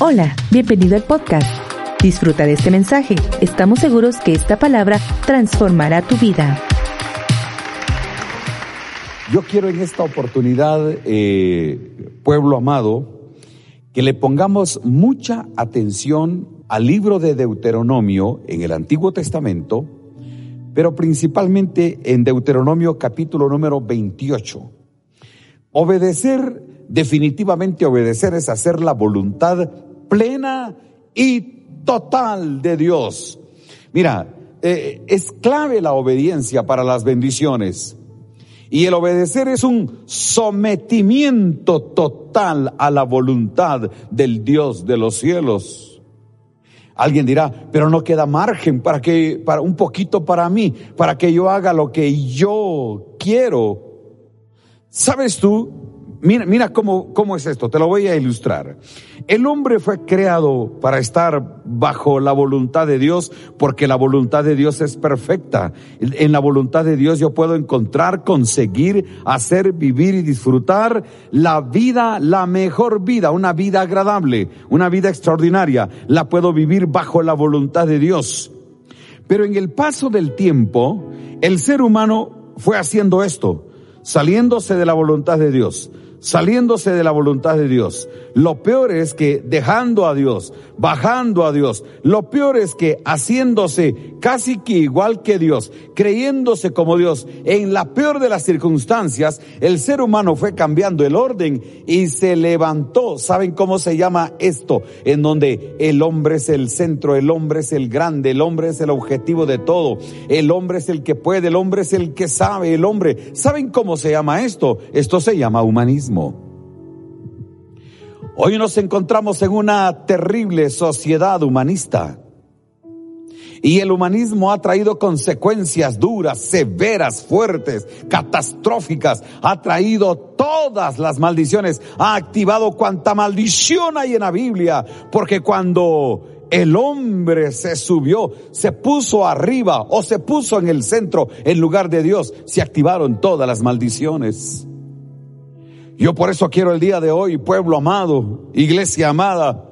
Hola, bienvenido al podcast. Disfruta de este mensaje. Estamos seguros que esta palabra transformará tu vida. Yo quiero en esta oportunidad, eh, pueblo amado, que le pongamos mucha atención al libro de Deuteronomio en el Antiguo Testamento, pero principalmente en Deuteronomio capítulo número 28. Obedecer, definitivamente obedecer es hacer la voluntad plena y total de Dios. Mira, eh, es clave la obediencia para las bendiciones. Y el obedecer es un sometimiento total a la voluntad del Dios de los cielos. Alguien dirá, pero no queda margen para que, para un poquito para mí, para que yo haga lo que yo quiero. ¿Sabes tú? Mira, mira cómo, cómo es esto, te lo voy a ilustrar. El hombre fue creado para estar bajo la voluntad de Dios porque la voluntad de Dios es perfecta. En la voluntad de Dios yo puedo encontrar, conseguir, hacer, vivir y disfrutar la vida, la mejor vida, una vida agradable, una vida extraordinaria. La puedo vivir bajo la voluntad de Dios. Pero en el paso del tiempo, el ser humano fue haciendo esto, saliéndose de la voluntad de Dios saliéndose de la voluntad de Dios. Lo peor es que dejando a Dios, bajando a Dios, lo peor es que haciéndose casi que igual que Dios, creyéndose como Dios, en la peor de las circunstancias, el ser humano fue cambiando el orden y se levantó. ¿Saben cómo se llama esto? En donde el hombre es el centro, el hombre es el grande, el hombre es el objetivo de todo, el hombre es el que puede, el hombre es el que sabe, el hombre. ¿Saben cómo se llama esto? Esto se llama humanismo. Hoy nos encontramos en una terrible sociedad humanista. Y el humanismo ha traído consecuencias duras, severas, fuertes, catastróficas. Ha traído todas las maldiciones. Ha activado cuanta maldición hay en la Biblia. Porque cuando el hombre se subió, se puso arriba o se puso en el centro en lugar de Dios, se activaron todas las maldiciones. Yo por eso quiero el día de hoy, pueblo amado, iglesia amada,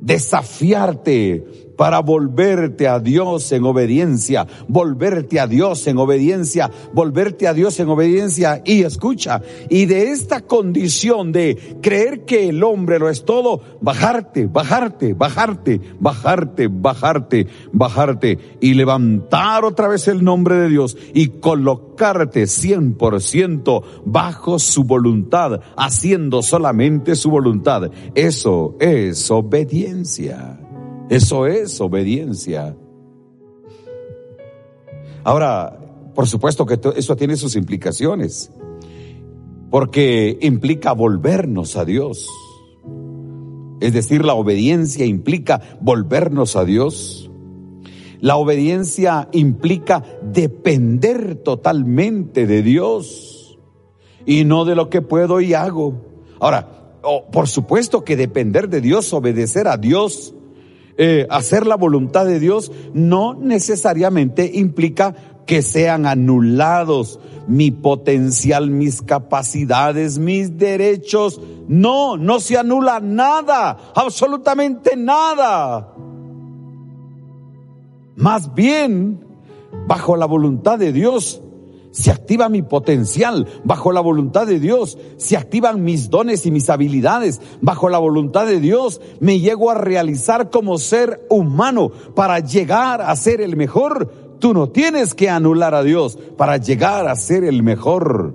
desafiarte para volverte a Dios en obediencia, volverte a Dios en obediencia, volverte a Dios en obediencia y escucha, y de esta condición de creer que el hombre lo es todo, bajarte, bajarte, bajarte, bajarte, bajarte, bajarte y levantar otra vez el nombre de Dios y colocarte 100% bajo su voluntad, haciendo solamente su voluntad. Eso es obediencia. Eso es obediencia. Ahora, por supuesto que eso tiene sus implicaciones, porque implica volvernos a Dios. Es decir, la obediencia implica volvernos a Dios. La obediencia implica depender totalmente de Dios y no de lo que puedo y hago. Ahora, por supuesto que depender de Dios, obedecer a Dios, eh, hacer la voluntad de Dios no necesariamente implica que sean anulados mi potencial, mis capacidades, mis derechos. No, no se anula nada, absolutamente nada. Más bien, bajo la voluntad de Dios, se activa mi potencial bajo la voluntad de Dios, se activan mis dones y mis habilidades bajo la voluntad de Dios, me llego a realizar como ser humano para llegar a ser el mejor. Tú no tienes que anular a Dios para llegar a ser el mejor.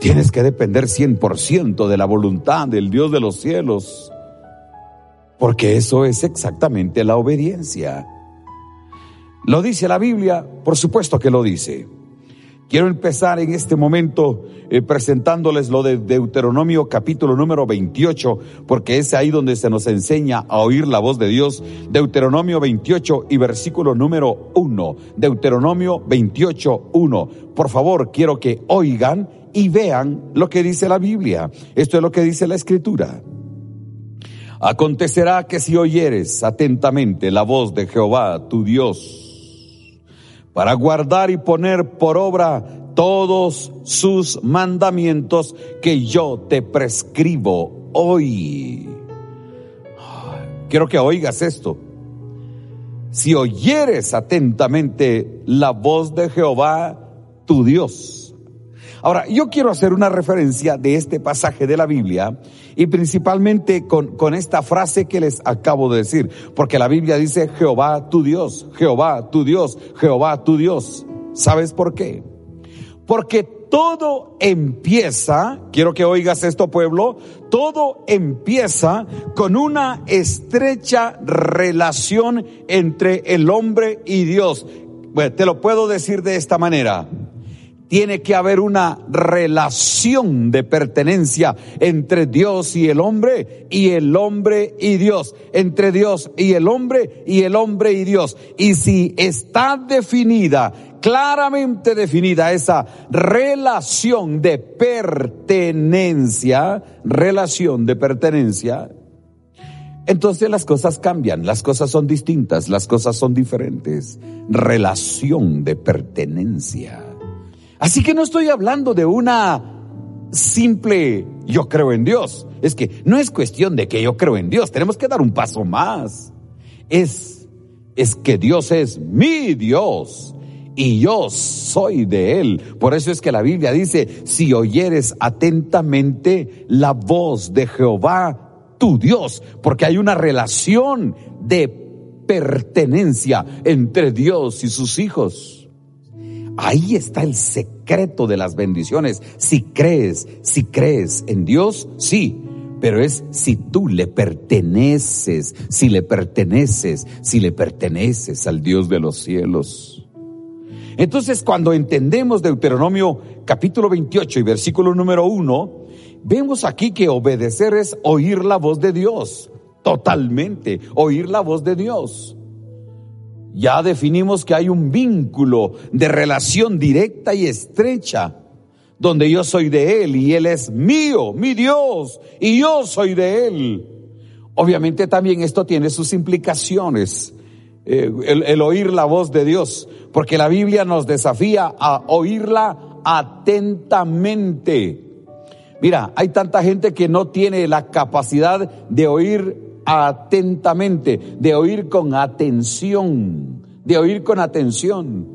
Tienes que depender 100% de la voluntad del Dios de los cielos, porque eso es exactamente la obediencia. ¿Lo dice la Biblia? Por supuesto que lo dice. Quiero empezar en este momento eh, presentándoles lo de Deuteronomio capítulo número 28, porque es ahí donde se nos enseña a oír la voz de Dios. Deuteronomio 28 y versículo número 1. Deuteronomio 28, 1. Por favor, quiero que oigan y vean lo que dice la Biblia. Esto es lo que dice la Escritura. Acontecerá que si oyeres atentamente la voz de Jehová, tu Dios, para guardar y poner por obra todos sus mandamientos que yo te prescribo hoy. Quiero que oigas esto. Si oyeres atentamente la voz de Jehová, tu Dios, Ahora, yo quiero hacer una referencia de este pasaje de la Biblia y principalmente con, con esta frase que les acabo de decir, porque la Biblia dice Jehová tu Dios, Jehová tu Dios, Jehová tu Dios. ¿Sabes por qué? Porque todo empieza, quiero que oigas esto pueblo, todo empieza con una estrecha relación entre el hombre y Dios. Bueno, te lo puedo decir de esta manera tiene que haber una relación de pertenencia entre Dios y el hombre y el hombre y Dios, entre Dios y el hombre y el hombre y Dios. Y si está definida, claramente definida esa relación de pertenencia, relación de pertenencia, entonces las cosas cambian, las cosas son distintas, las cosas son diferentes. Relación de pertenencia. Así que no estoy hablando de una simple yo creo en Dios. Es que no es cuestión de que yo creo en Dios, tenemos que dar un paso más. Es, es que Dios es mi Dios y yo soy de Él. Por eso es que la Biblia dice, si oyeres atentamente la voz de Jehová, tu Dios, porque hay una relación de pertenencia entre Dios y sus hijos. Ahí está el secreto de las bendiciones. Si crees, si crees en Dios, sí, pero es si tú le perteneces, si le perteneces, si le perteneces al Dios de los cielos. Entonces, cuando entendemos Deuteronomio capítulo 28 y versículo número 1, vemos aquí que obedecer es oír la voz de Dios, totalmente, oír la voz de Dios. Ya definimos que hay un vínculo de relación directa y estrecha, donde yo soy de Él y Él es mío, mi Dios, y yo soy de Él. Obviamente también esto tiene sus implicaciones, eh, el, el oír la voz de Dios, porque la Biblia nos desafía a oírla atentamente. Mira, hay tanta gente que no tiene la capacidad de oír atentamente, de oír con atención, de oír con atención.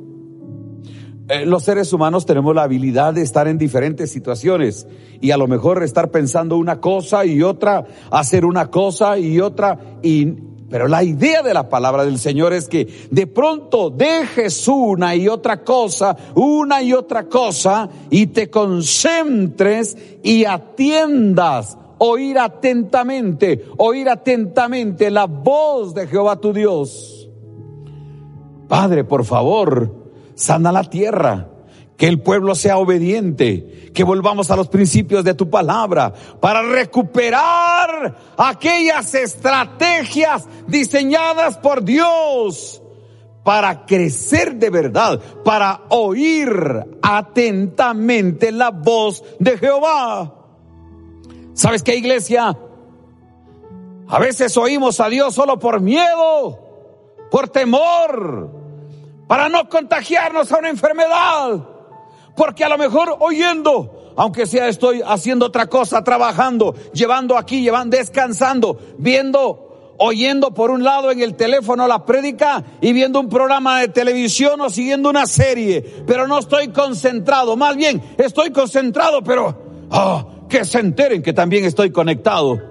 Eh, los seres humanos tenemos la habilidad de estar en diferentes situaciones y a lo mejor estar pensando una cosa y otra, hacer una cosa y otra y pero la idea de la palabra del Señor es que de pronto dejes una y otra cosa, una y otra cosa, y te concentres y atiendas oír atentamente, oír atentamente la voz de Jehová tu Dios. Padre, por favor, sana la tierra, que el pueblo sea obediente, que volvamos a los principios de tu palabra para recuperar aquellas estrategias diseñadas por Dios para crecer de verdad, para oír atentamente la voz de Jehová. ¿Sabes qué, iglesia? A veces oímos a Dios solo por miedo, por temor, para no contagiarnos a una enfermedad. Porque a lo mejor oyendo, aunque sea estoy haciendo otra cosa, trabajando, llevando aquí, llevando, descansando, viendo, oyendo por un lado en el teléfono la prédica y viendo un programa de televisión o siguiendo una serie, pero no estoy concentrado. Más bien, estoy concentrado, pero oh, que se enteren que también estoy conectado.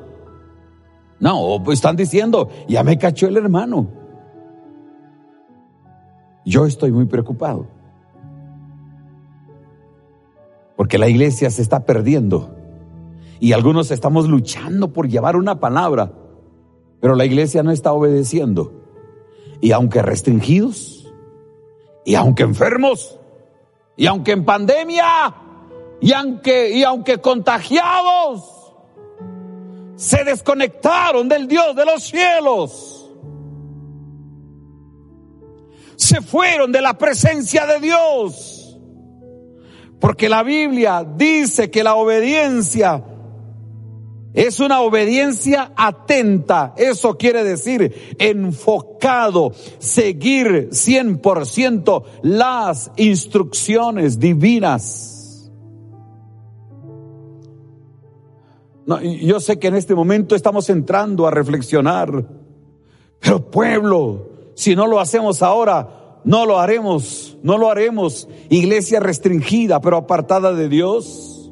No, están diciendo, ya me cachó el hermano. Yo estoy muy preocupado. Porque la iglesia se está perdiendo. Y algunos estamos luchando por llevar una palabra. Pero la iglesia no está obedeciendo. Y aunque restringidos, y aunque enfermos, Y aunque en pandemia, y aunque, y aunque contagiados, se desconectaron del Dios de los cielos. Se fueron de la presencia de Dios. Porque la Biblia dice que la obediencia es una obediencia atenta, eso quiere decir enfocado, seguir 100% las instrucciones divinas. Yo sé que en este momento estamos entrando a reflexionar, pero pueblo, si no lo hacemos ahora, no lo haremos, no lo haremos. Iglesia restringida, pero apartada de Dios.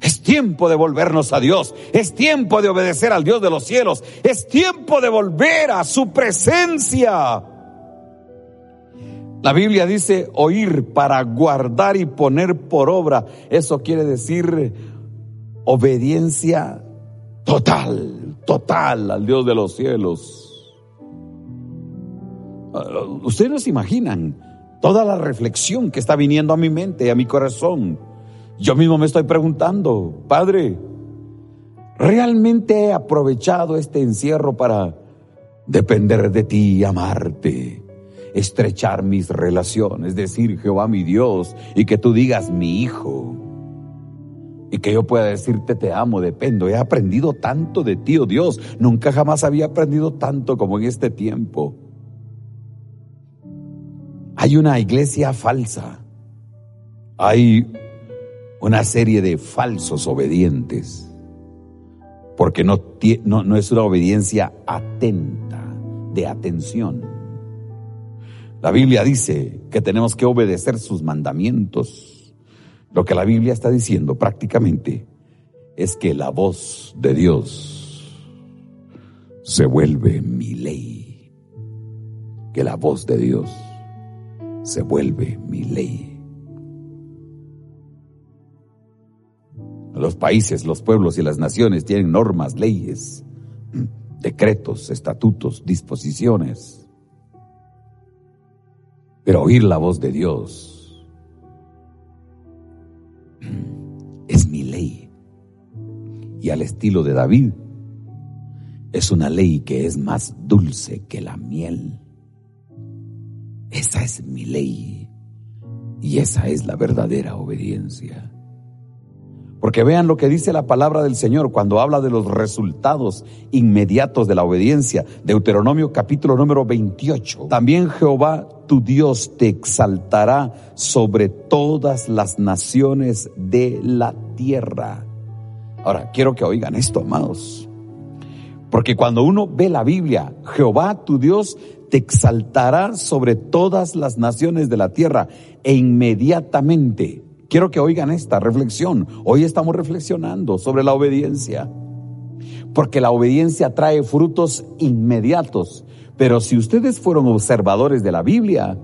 Es tiempo de volvernos a Dios. Es tiempo de obedecer al Dios de los cielos. Es tiempo de volver a su presencia. La Biblia dice oír para guardar y poner por obra. Eso quiere decir obediencia total, total al Dios de los cielos. Ustedes no se imaginan toda la reflexión que está viniendo a mi mente a mi corazón yo mismo me estoy preguntando, Padre, ¿realmente he aprovechado este encierro para depender de ti amarte? Estrechar mis relaciones, decir Jehová mi Dios y que tú digas mi hijo. Y que yo pueda decirte te amo, dependo. He aprendido tanto de ti, oh Dios. Nunca jamás había aprendido tanto como en este tiempo. Hay una iglesia falsa. Hay una serie de falsos obedientes, porque no, no, no es una obediencia atenta, de atención. La Biblia dice que tenemos que obedecer sus mandamientos. Lo que la Biblia está diciendo prácticamente es que la voz de Dios se vuelve mi ley. Que la voz de Dios se vuelve mi ley. Los países, los pueblos y las naciones tienen normas, leyes, decretos, estatutos, disposiciones. Pero oír la voz de Dios Y al estilo de David, es una ley que es más dulce que la miel. Esa es mi ley. Y esa es la verdadera obediencia. Porque vean lo que dice la palabra del Señor cuando habla de los resultados inmediatos de la obediencia. Deuteronomio capítulo número 28. También Jehová tu Dios te exaltará sobre todas las naciones de la tierra. Ahora, quiero que oigan esto, amados. Porque cuando uno ve la Biblia, Jehová tu Dios te exaltará sobre todas las naciones de la tierra e inmediatamente Quiero que oigan esta reflexión. Hoy estamos reflexionando sobre la obediencia. Porque la obediencia trae frutos inmediatos. Pero si ustedes fueron observadores de la Biblia,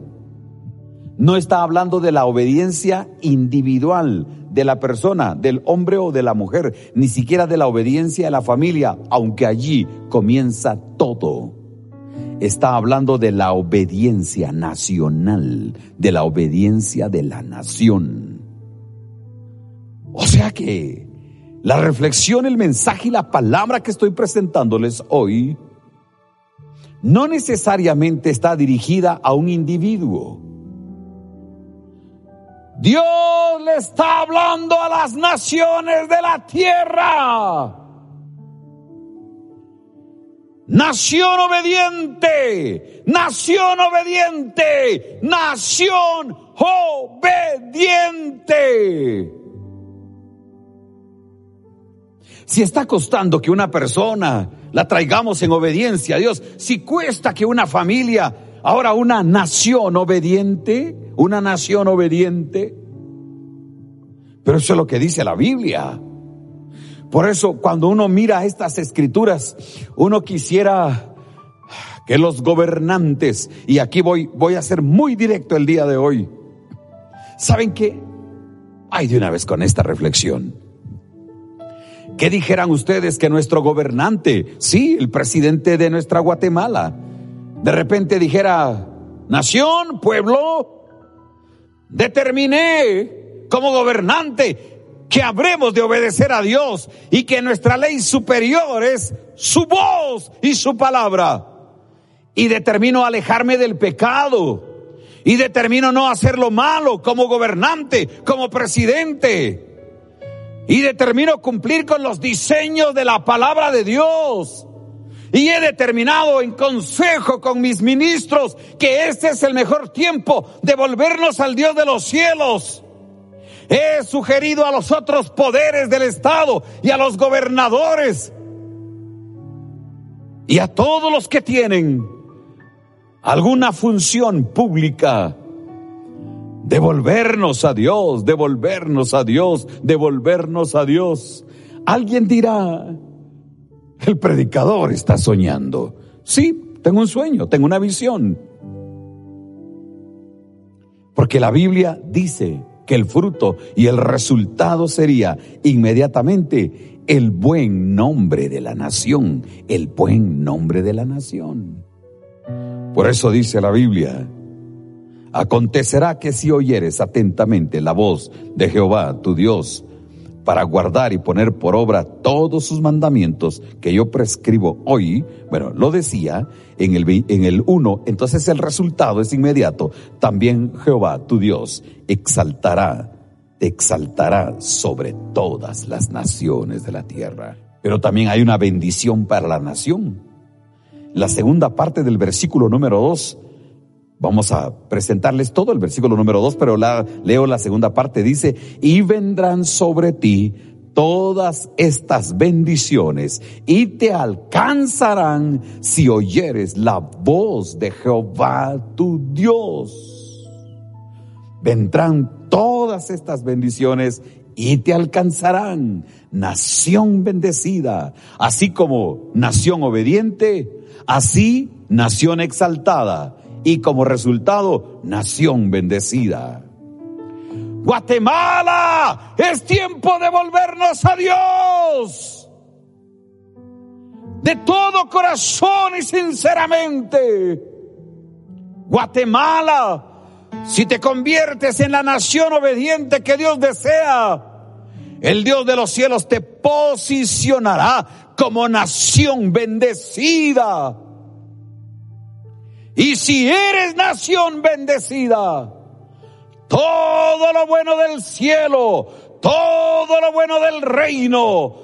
no está hablando de la obediencia individual de la persona, del hombre o de la mujer, ni siquiera de la obediencia de la familia, aunque allí comienza todo. Está hablando de la obediencia nacional, de la obediencia de la nación. O sea que la reflexión, el mensaje y la palabra que estoy presentándoles hoy no necesariamente está dirigida a un individuo. Dios le está hablando a las naciones de la tierra. Nación obediente, nación obediente, nación obediente. Si está costando que una persona la traigamos en obediencia a Dios, si cuesta que una familia, ahora una nación obediente, una nación obediente, pero eso es lo que dice la Biblia. Por eso cuando uno mira estas escrituras, uno quisiera que los gobernantes, y aquí voy, voy a ser muy directo el día de hoy, ¿saben qué? Ay, de una vez con esta reflexión. ¿Qué dijeran ustedes que nuestro gobernante, sí, el presidente de nuestra Guatemala, de repente dijera, nación, pueblo, Determiné como gobernante que habremos de obedecer a Dios y que nuestra ley superior es su voz y su palabra. Y determino alejarme del pecado. Y determino no hacer lo malo como gobernante, como presidente. Y determino cumplir con los diseños de la palabra de Dios. Y he determinado en consejo con mis ministros que este es el mejor tiempo de volvernos al Dios de los cielos. He sugerido a los otros poderes del Estado y a los gobernadores y a todos los que tienen alguna función pública devolvernos a Dios, devolvernos a Dios, devolvernos a Dios. Alguien dirá, el predicador está soñando. Sí, tengo un sueño, tengo una visión. Porque la Biblia dice que el fruto y el resultado sería inmediatamente el buen nombre de la nación, el buen nombre de la nación. Por eso dice la Biblia, acontecerá que si oyeres atentamente la voz de Jehová, tu Dios, para guardar y poner por obra todos sus mandamientos que yo prescribo hoy, bueno, lo decía en el, en el 1, entonces el resultado es inmediato. También Jehová, tu Dios, exaltará, te exaltará sobre todas las naciones de la tierra. Pero también hay una bendición para la nación. La segunda parte del versículo número 2 Vamos a presentarles todo el versículo número dos, pero la, leo la segunda parte. Dice, y vendrán sobre ti todas estas bendiciones y te alcanzarán si oyeres la voz de Jehová tu Dios. Vendrán todas estas bendiciones y te alcanzarán, nación bendecida, así como nación obediente, así nación exaltada y como resultado, nación bendecida. Guatemala, es tiempo de volvernos a Dios. De todo corazón y sinceramente. Guatemala, si te conviertes en la nación obediente que Dios desea, el Dios de los cielos te posicionará como nación bendecida y si eres nación bendecida, todo lo bueno del cielo, todo lo bueno del reino,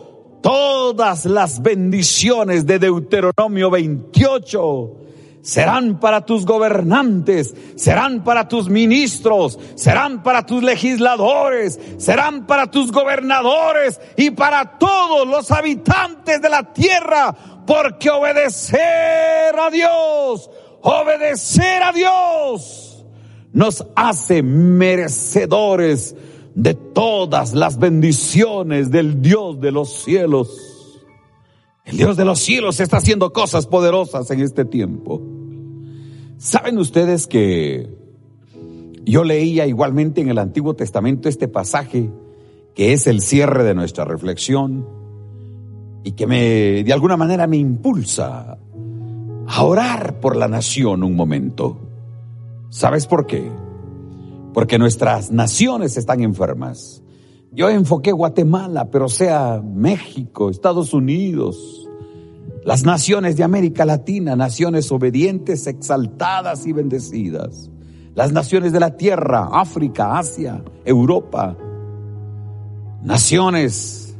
todas las bendiciones de Deuteronomio 28 serán para tus gobernantes, serán para tus ministros, serán para tus legisladores, serán para tus gobernadores y para todos los habitantes de la tierra, porque obedecer a Dios Obedecer a Dios nos hace merecedores de todas las bendiciones del Dios de los cielos. El Dios de los cielos está haciendo cosas poderosas en este tiempo. ¿Saben ustedes que yo leía igualmente en el Antiguo Testamento este pasaje que es el cierre de nuestra reflexión y que me de alguna manera me impulsa a orar por la nación un momento. ¿Sabes por qué? Porque nuestras naciones están enfermas. Yo enfoqué Guatemala, pero sea México, Estados Unidos, las naciones de América Latina, naciones obedientes, exaltadas y bendecidas. Las naciones de la tierra, África, Asia, Europa. Naciones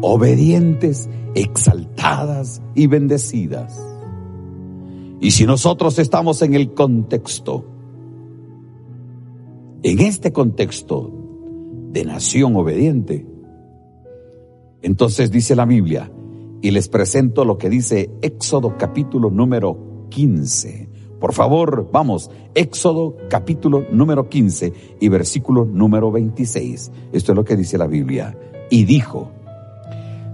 obedientes, exaltadas y bendecidas. Y si nosotros estamos en el contexto, en este contexto de nación obediente, entonces dice la Biblia, y les presento lo que dice Éxodo capítulo número 15. Por favor, vamos, Éxodo capítulo número 15 y versículo número 26. Esto es lo que dice la Biblia. Y dijo,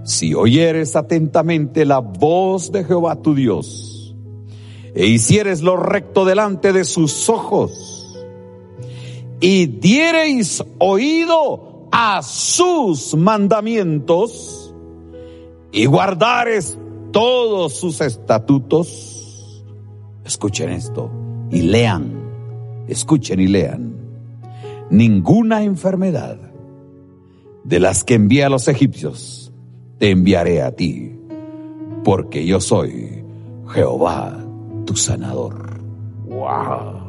si oyeres atentamente la voz de Jehová tu Dios, e hicieres lo recto delante de sus ojos y diereis oído a sus mandamientos y guardares todos sus estatutos. Escuchen esto y lean, escuchen y lean. ninguna enfermedad de las que envié a los egipcios, te enviaré a ti, porque yo soy Jehová, tu sanador. ¡Wow!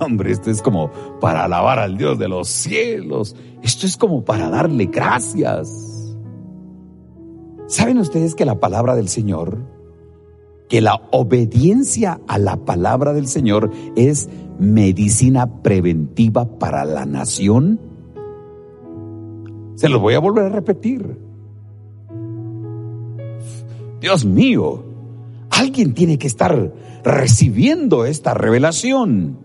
Hombre, esto es como para alabar al Dios de los cielos. Esto es como para darle gracias. ¿Saben ustedes que la palabra del Señor, que la obediencia a la palabra del Señor es medicina preventiva para la nación? Se los voy a volver a repetir. Dios mío, alguien tiene que estar recibiendo esta revelación.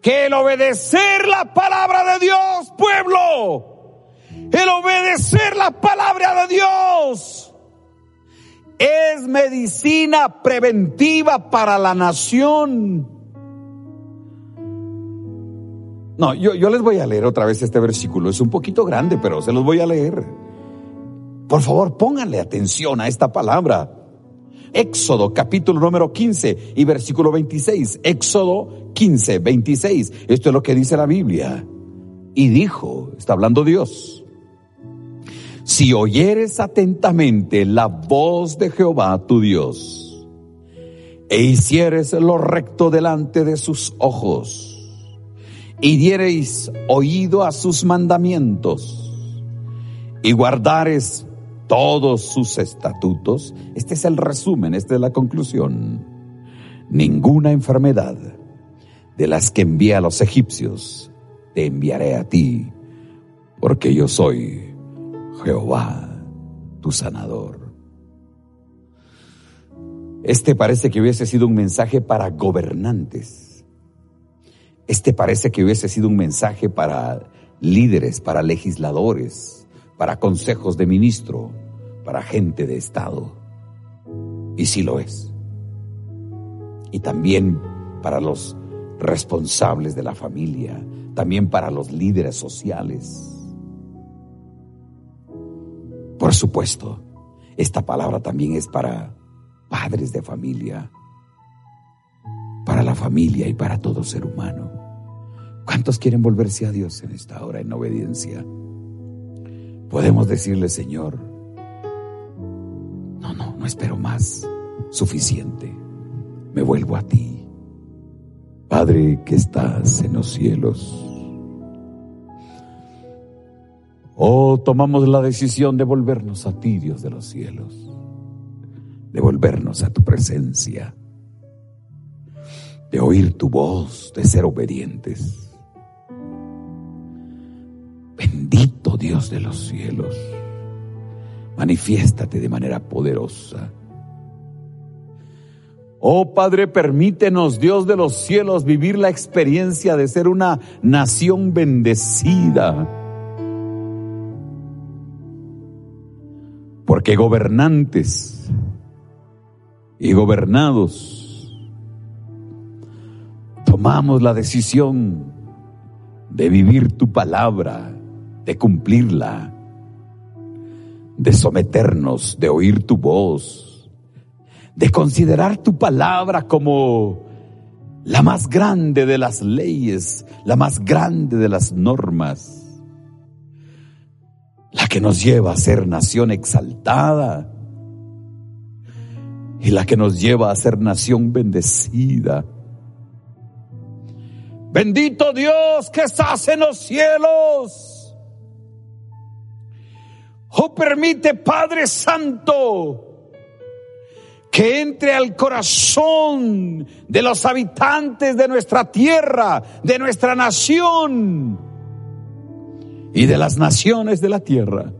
Que el obedecer la palabra de Dios, pueblo, el obedecer la palabra de Dios es medicina preventiva para la nación. No, yo, yo les voy a leer otra vez este versículo. Es un poquito grande, pero se los voy a leer. Por favor, pónganle atención a esta palabra. Éxodo capítulo número 15 y versículo 26. Éxodo 15, 26. Esto es lo que dice la Biblia. Y dijo, está hablando Dios, si oyeres atentamente la voz de Jehová tu Dios, e hicieres lo recto delante de sus ojos, y diereis oído a sus mandamientos y guardares todos sus estatutos, este es el resumen, esta es la conclusión. Ninguna enfermedad de las que envié a los egipcios te enviaré a ti, porque yo soy Jehová, tu sanador. Este parece que hubiese sido un mensaje para gobernantes este parece que hubiese sido un mensaje para líderes, para legisladores, para consejos de ministro, para gente de Estado. Y sí lo es. Y también para los responsables de la familia, también para los líderes sociales. Por supuesto, esta palabra también es para padres de familia, para la familia y para todo ser humano. ¿Cuántos quieren volverse a Dios en esta hora en obediencia? Podemos decirle, Señor, no, no, no espero más, suficiente, me vuelvo a ti. Padre que estás en los cielos. Oh, tomamos la decisión de volvernos a ti, Dios de los cielos, de volvernos a tu presencia de oír tu voz, de ser obedientes. Bendito Dios de los cielos, manifiéstate de manera poderosa. Oh Padre, permítenos, Dios de los cielos, vivir la experiencia de ser una nación bendecida. Porque gobernantes y gobernados tomamos la decisión de vivir tu palabra, de cumplirla, de someternos, de oír tu voz, de considerar tu palabra como la más grande de las leyes, la más grande de las normas, la que nos lleva a ser nación exaltada y la que nos lleva a ser nación bendecida. Bendito Dios que estás en los cielos. Oh, permite, Padre Santo, que entre al corazón de los habitantes de nuestra tierra, de nuestra nación y de las naciones de la tierra.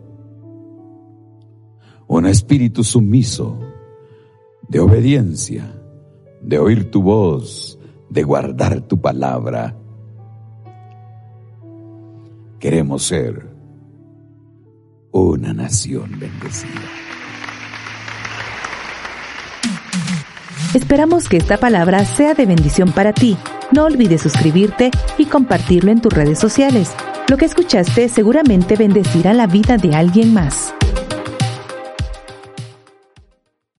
Un espíritu sumiso de obediencia, de oír tu voz, de guardar tu palabra. Queremos ser una nación bendecida. Esperamos que esta palabra sea de bendición para ti. No olvides suscribirte y compartirlo en tus redes sociales. Lo que escuchaste seguramente bendecirá la vida de alguien más.